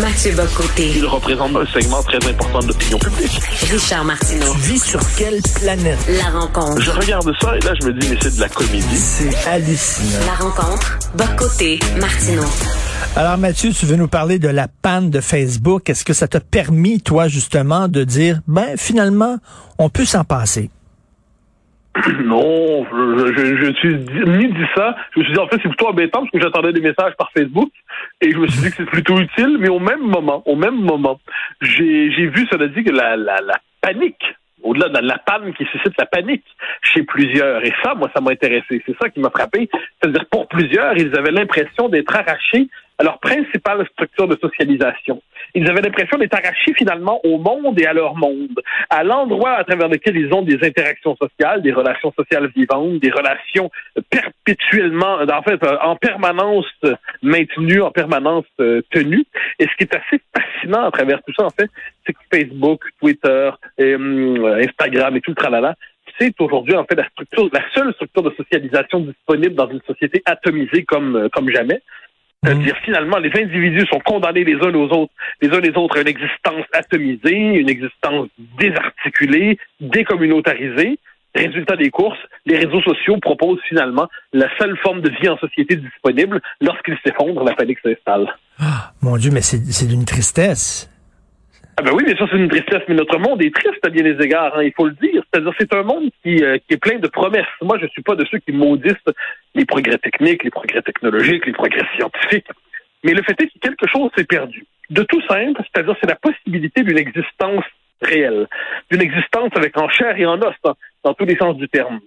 Mathieu Bocoté. Il représente un segment très important de l'opinion publique. Richard Martineau. Tu vis sur quelle planète? La rencontre. Je regarde ça et là, je me dis, mais c'est de la comédie. C'est hallucinant. La rencontre. Bocoté. Martineau. Alors Mathieu, tu veux nous parler de la panne de Facebook. Est-ce que ça t'a permis, toi, justement, de dire, ben finalement, on peut s'en passer? Non, je, je, suis ni dit ça. Je me suis dit, en fait, c'est plutôt embêtant parce que j'attendais des messages par Facebook et je me suis dit que c'est plutôt utile, mais au même moment, au même moment, j'ai j'ai vu, cela dit, que la, la, la panique au-delà de la panne qui suscite la panique chez plusieurs. Et ça, moi, ça m'a intéressé. C'est ça qui m'a frappé. C'est-à-dire, pour plusieurs, ils avaient l'impression d'être arrachés à leur principale structure de socialisation. Ils avaient l'impression d'être arrachés finalement au monde et à leur monde, à l'endroit à travers lequel ils ont des interactions sociales, des relations sociales vivantes, des relations perpétuellement, en fait, en permanence maintenues, en permanence euh, tenues. Et ce qui est assez fascinant à travers tout ça, en fait, c'est que Facebook, Twitter, euh, Instagram et tout le tralala, c'est aujourd'hui en fait la structure, la seule structure de socialisation disponible dans une société atomisée comme euh, comme jamais. C'est-à-dire, finalement, les individus sont condamnés les uns aux autres, les uns les autres à une existence atomisée, une existence désarticulée, décommunautarisée. Résultat des courses, les réseaux sociaux proposent finalement la seule forme de vie en société disponible. Lorsqu'ils s'effondrent, la panique s'installe. Ah, mon Dieu, mais c'est d'une tristesse. Ah ben oui, mais ça c'est une tristesse, mais notre monde est triste à bien des égards, hein, il faut le dire. C'est-à-dire c'est un monde qui, euh, qui est plein de promesses. Moi, je suis pas de ceux qui maudissent les progrès techniques, les progrès technologiques, les progrès scientifiques. Mais le fait est que quelque chose s'est perdu. De tout simple, c'est-à-dire c'est la possibilité d'une existence réelle, d'une existence avec en chair et en os, dans tous les sens du terme.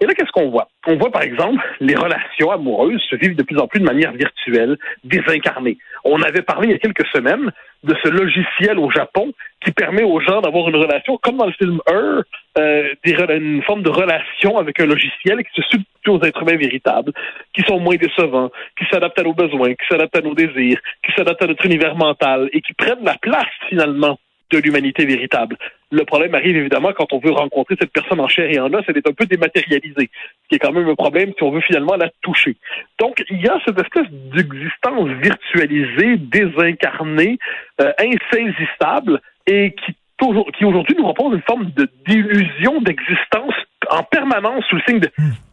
Et là, qu'est-ce qu'on voit? On voit, par exemple, les relations amoureuses se vivent de plus en plus de manière virtuelle, désincarnée. On avait parlé il y a quelques semaines de ce logiciel au Japon qui permet aux gens d'avoir une relation, comme dans le film Her, euh, une forme de relation avec un logiciel qui se substitue aux êtres humains véritables, qui sont moins décevants, qui s'adaptent à nos besoins, qui s'adaptent à nos désirs, qui s'adaptent à notre univers mental et qui prennent la place, finalement, de l'humanité véritable. Le problème arrive évidemment quand on veut rencontrer cette personne en chair et en os, elle est un peu dématérialisée, ce qui est quand même un problème si on veut finalement la toucher. Donc, il y a cette espèce d'existence virtualisée, désincarnée, euh, insaisissable, et qui, qui aujourd'hui nous propose une forme de d'illusion d'existence en permanence sous le signe de,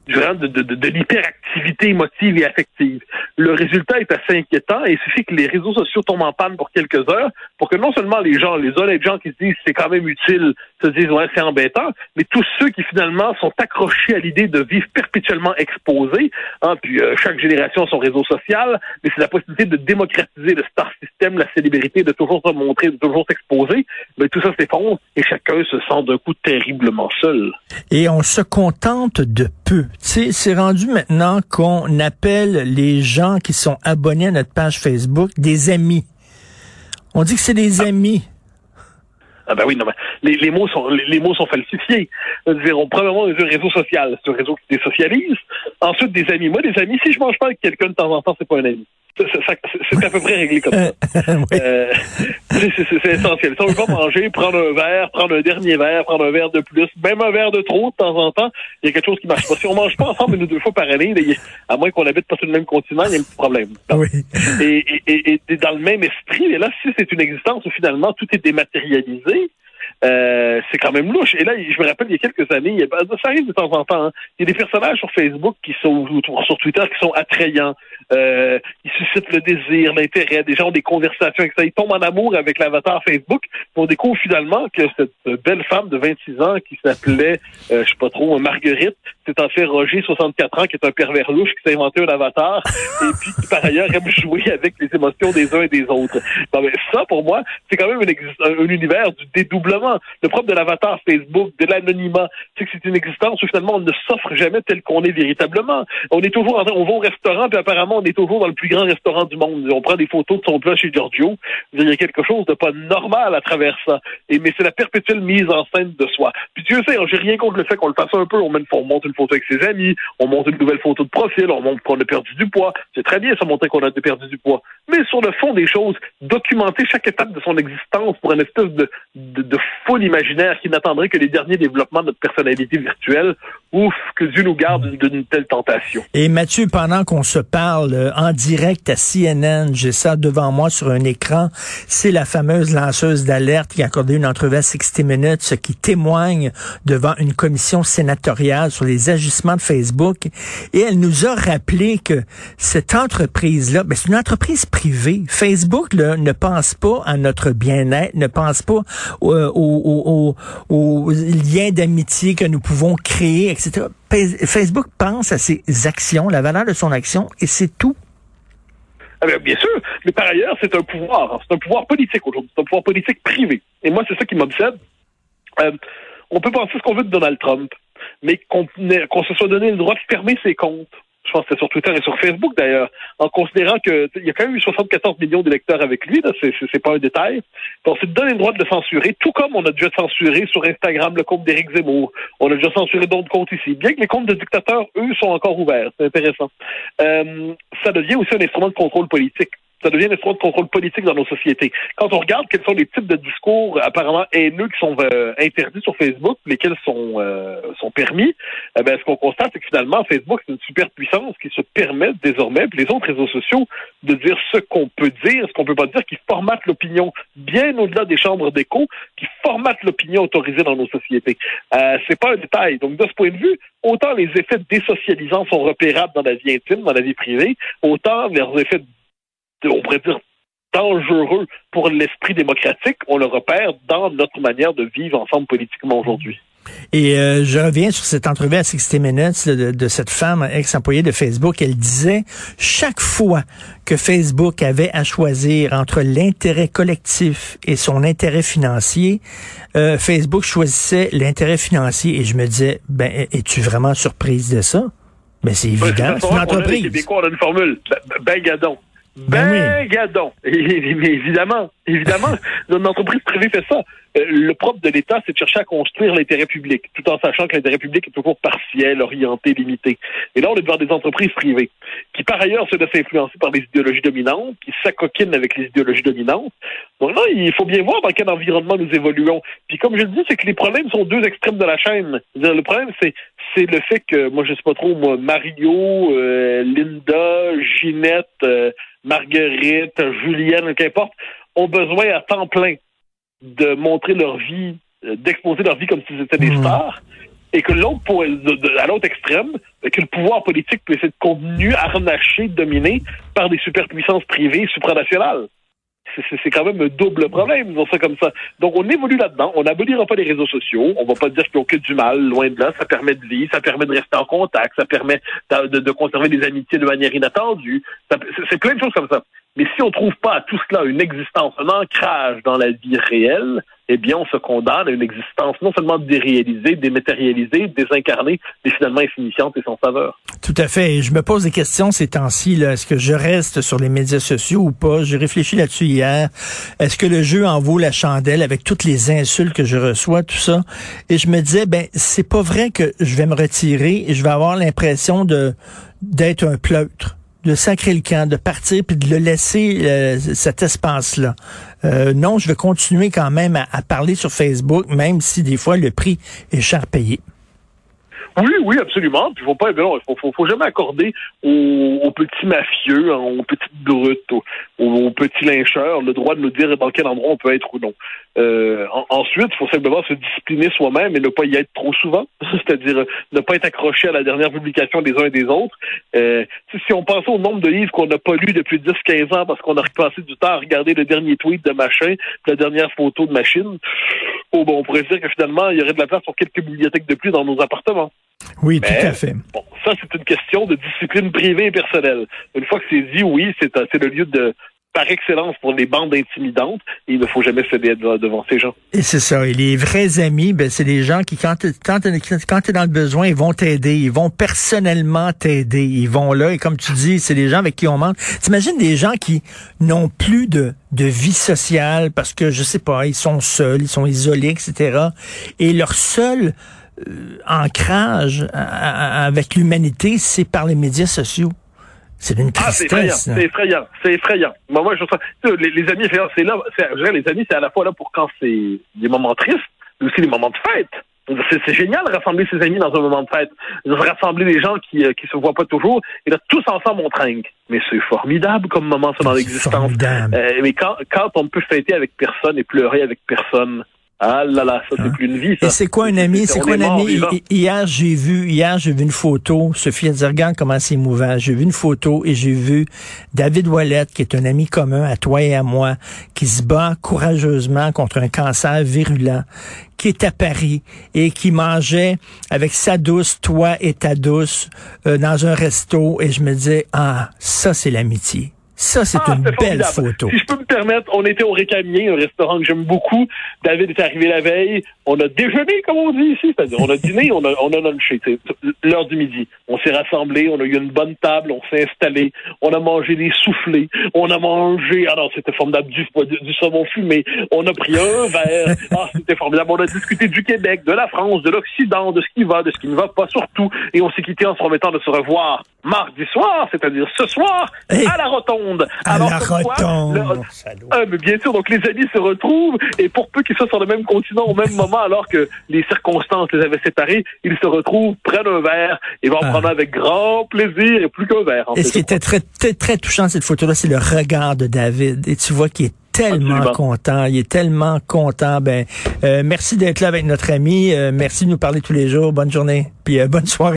de, de, de, de l'hyperactivité émotive et affective. Le résultat est assez inquiétant et il suffit que les réseaux sociaux tombent en panne pour quelques heures pour que non seulement les gens, les honnêtes gens qui se disent c'est quand même utile, se disent ouais c'est embêtant, mais tous ceux qui finalement sont accrochés à l'idée de vivre perpétuellement exposés, hein, puis euh, chaque génération a son réseau social, mais c'est la possibilité de démocratiser le star system, la célébrité, de toujours se montrer, de toujours s'exposer, mais tout ça s'effondre et chacun se sent d'un coup terriblement seul. Et on se contente de peu c'est rendu maintenant qu'on appelle les gens qui sont abonnés à notre page Facebook des amis. On dit que c'est des ah. amis. Ah ben oui, non, les, les, mots sont les, mots sont falsifiés. Dire, premièrement, un réseau social, c'est un réseau qui désocialise. Ensuite, des amis. Moi, des amis, si je mange pas avec quelqu'un de temps en temps, c'est pas un ami. C'est à peu près réglé comme ça. euh, c'est essentiel. Si on veut pas manger, prendre un verre, prendre un dernier verre, prendre un verre de plus, même un verre de trop de temps en temps, il y a quelque chose qui marche pas. Si on mange pas ensemble une ou deux fois par année, à moins qu'on habite pas sur le même continent, il y a un petit problème. Oui. Et, et, et, dans le même esprit, mais là, si c'est une existence où finalement tout est dématérialisé, euh, c'est quand même louche. Et là, je me rappelle, il y a quelques années, ça arrive de temps en temps, hein. il y a des personnages sur Facebook qui sont, sur Twitter, qui sont attrayants, euh, ils suscitent le désir, l'intérêt, des gens ont des conversations avec ça, ils tombent en amour avec l'avatar Facebook, on découvre finalement que cette belle femme de 26 ans qui s'appelait, euh, je sais pas trop, Marguerite, c'est en fait Roger, 64 ans, qui est un pervers louche, qui s'est inventé un avatar, et puis qui par ailleurs aime jouer avec les émotions des uns et des autres. mais ça, pour moi, c'est quand même un, un univers du dédoublement. Le propre de l'avatar Facebook, de l'anonymat, c'est que c'est une existence où finalement on ne s'offre jamais tel qu'on est véritablement. On est toujours en train, on va au restaurant, puis apparemment on est toujours dans le plus grand restaurant du monde. On prend des photos de son plat chez Giorgio. Il y a quelque chose de pas normal à travers ça. Et mais c'est la perpétuelle mise en scène de soi. Puis Dieu sait, j'ai rien contre le fait qu'on le fasse un peu. On, on monte une photo avec ses amis, on monte une nouvelle photo de profil, on montre qu'on a perdu du poids. C'est très bien ça montrer qu'on a perdu du poids. Mais sur le fond des choses, documenter chaque étape de son existence pour une espèce de, de, de foule imaginaire qui n'attendrait que les derniers développements de notre personnalité virtuelle, ouf, que Dieu nous garde d'une telle tentation. Et Mathieu, pendant qu'on se parle, euh, en direct à CNN. J'ai ça devant moi sur un écran. C'est la fameuse lanceuse d'alerte qui a accordé une entrevue à 60 Minutes, ce qui témoigne devant une commission sénatoriale sur les agissements de Facebook. Et elle nous a rappelé que cette entreprise-là, ben, c'est une entreprise privée. Facebook là, ne pense pas à notre bien-être, ne pense pas euh, aux, aux liens d'amitié que nous pouvons créer, etc. Facebook pense à ses actions, la valeur de son action, et c'est tout. Ah ben, bien sûr, mais par ailleurs, c'est un pouvoir. C'est un pouvoir politique aujourd'hui. C'est un pouvoir politique privé. Et moi, c'est ça qui m'obsède. Euh, on peut penser ce qu'on veut de Donald Trump, mais qu'on se soit donné le droit de fermer ses comptes, pense que c'était sur Twitter et sur Facebook d'ailleurs, en considérant qu'il y a quand même eu 74 millions d'électeurs avec lui, c'est, pas un détail. Donc, c'est de donner le droit de le censurer, tout comme on a déjà censuré sur Instagram le compte d'Éric Zemmour. On a déjà censuré d'autres comptes ici. Bien que les comptes de dictateurs, eux, sont encore ouverts. C'est intéressant. Euh, ça devient aussi un instrument de contrôle politique ça devient un instrument de contrôle politique dans nos sociétés. Quand on regarde quels sont les types de discours apparemment haineux qui sont euh, interdits sur Facebook, lesquels sont euh, sont permis, eh ben, ce qu'on constate, c'est que finalement, Facebook, c'est une super puissance qui se permet désormais, puis les autres réseaux sociaux, de dire ce qu'on peut dire, ce qu'on peut pas dire, qui formatent l'opinion bien au-delà des chambres d'écho, qui formatent l'opinion autorisée dans nos sociétés. Euh, c'est pas un détail. Donc, de ce point de vue, autant les effets désocialisants sont repérables dans la vie intime, dans la vie privée, autant leurs effets on pourrait dire, dangereux pour l'esprit démocratique, on le repère dans notre manière de vivre ensemble politiquement aujourd'hui. Et euh, je reviens sur cette entrevue à 60 Minutes de, cette femme ex-employée de Facebook. Elle disait, chaque fois que Facebook avait à choisir entre l'intérêt collectif et son intérêt financier, euh, Facebook choisissait l'intérêt financier. Et je me disais, ben, es-tu vraiment surprise de ça? Mais ben, c'est évident, c'est une entreprise. On a, Québécois, on a une formule. Ben, ben gadon. Ben, ben gadon. évidemment, évidemment, une entreprise privée fait ça. Euh, le propre de l'État, c'est de chercher à construire l'intérêt public, tout en sachant que l'intérêt public est toujours partiel, orienté, limité. Et là, on est devant des entreprises privées, qui par ailleurs se laissent influencer par les idéologies dominantes, qui s'acoquinent avec les idéologies dominantes. Donc là, il faut bien voir dans quel environnement nous évoluons. Puis comme je le dis, c'est que les problèmes sont deux extrêmes de la chaîne. Le problème, c'est c'est le fait que, moi, je sais pas trop, moi, Mario, euh, Linda, Ginette, euh, Marguerite, Julienne, qu'importe, ont besoin à temps plein de montrer leur vie, euh, d'exposer leur vie comme si c'était des mmh. stars, et que l'autre, à l'autre extrême, que le pouvoir politique puisse être contenu, harnaché, dominé par des superpuissances privées supranationales c'est quand même un double problème, disons ça comme ça. Donc, on évolue là-dedans. On n'abolira pas les réseaux sociaux. On va pas dire qu'ils ont que du mal, loin de là. Ça permet de vivre, ça permet de rester en contact, ça permet de, conserver des amitiés de manière inattendue. C'est plein de choses comme ça. Mais si on trouve pas à tout cela une existence, un ancrage dans la vie réelle, eh bien, on se condamne à une existence non seulement déréalisée, dématérialisée, désincarnée, mais finalement insignifiante et sans saveur. Tout à fait. Je me pose des questions ces temps-ci. Est-ce que je reste sur les médias sociaux ou pas? J'ai réfléchi là-dessus hier. Est-ce que le jeu en vaut la chandelle avec toutes les insultes que je reçois, tout ça? Et je me disais, ben, c'est pas vrai que je vais me retirer et je vais avoir l'impression de d'être un pleutre de sacrer le camp, de partir puis de le laisser euh, cet espace-là. Euh, non, je vais continuer quand même à, parler sur Facebook, même si des fois le prix est cher payé. Oui, oui, absolument. Puis faut pas, non, faut, faut, jamais accorder aux, petits mafieux, hein, aux petites brutes, aux, petits lyncheurs le droit de nous dire dans quel endroit on peut être ou non. Euh, ensuite, il faut simplement se discipliner soi-même et ne pas y être trop souvent, c'est-à-dire ne pas être accroché à la dernière publication des uns et des autres. Euh, si on pense au nombre de livres qu'on n'a pas lus depuis 10-15 ans parce qu'on a repassé du temps à regarder le dernier tweet de machin, la dernière photo de machine, oh, bon, on pourrait dire que finalement, il y aurait de la place pour quelques bibliothèques de plus dans nos appartements. Oui, tout à fait. Bon, ça, c'est une question de discipline privée et personnelle. Une fois que c'est dit, oui, c'est le lieu de par excellence pour les bandes intimidantes. il ne faut jamais céder devant ces gens. Et c'est ça. Et les vrais amis, ben, c'est des gens qui, quand, tu es dans le besoin, ils vont t'aider. Ils vont personnellement t'aider. Ils vont là. Et comme tu dis, c'est des gens avec qui on ment. T'imagines des gens qui n'ont plus de, de vie sociale parce que, je sais pas, ils sont seuls, ils sont isolés, etc. Et leur seul euh, ancrage avec l'humanité, c'est par les médias sociaux. C'est une tristesse. Ah, c'est effrayant. C'est effrayant. Moi, je les, les amis, c'est là, les amis, c'est à la fois là pour quand c'est des moments tristes, mais aussi des moments de fête. C'est, génial de rassembler ses amis dans un moment de fête, de rassembler des gens qui, euh, qui se voient pas toujours, et là, tous ensemble, on trinque. Mais c'est formidable comme moment, ça, dans C'est l'existence. Euh, mais quand, quand on ne peut fêter avec personne et pleurer avec personne, ah là là, ça, c'est plus une vie, ça. Et c'est quoi un ami? C'est quoi un ami? Hier, j'ai vu, hier, j'ai vu une photo. Sophie a dit, regarde comment c'est émouvant. J'ai vu une photo et j'ai vu David Wallet, qui est un ami commun à toi et à moi, qui se bat courageusement contre un cancer virulent, qui est à Paris et qui mangeait avec sa douce, toi et ta douce, euh, dans un resto. Et je me disais, ah, ça, c'est l'amitié. Ça, c'est Ah, une belle formidable. photo. Si je peux me permettre, on était au Récamier, un restaurant que j'aime beaucoup. David est arrivé la veille. On a déjeuné, comme on dit ici. C'est-à-dire, on a dîné, on a, on a lunché. L'heure du midi. On s'est rassemblés, on a eu une bonne table, on s'est installé. On a mangé des soufflés. On a mangé, alors c'était formidable, du, du, du saumon fumé. On a pris un verre. Ah, c'était formidable. On a discuté du Québec, de la France, de l'Occident, de ce qui va, de ce qui ne va pas, surtout. Et on s'est quitté en se promettant de se revoir mardi soir, c'est-à-dire ce soir, Hey. à la rotonde. À Alors, la rotonde. le- Salaud. ah, mais bien sûr, donc les amis se retrouvent et pour peu qu'ils soient sur le même continent au même moment, alors que les circonstances les avaient séparés, ils se retrouvent, prennent un verre et vont Ah. prendre avec grand plaisir et plus qu'un verre. en Et ce qui était très, très, très touchant, cette photo-là, c'est le regard de David. Et tu vois qu'il est tellement Absolument. content. Il est tellement content. Ben, euh, merci d'être là avec notre ami. Euh, merci de nous parler tous les jours. Bonne journée. Puis euh, bonne soirée.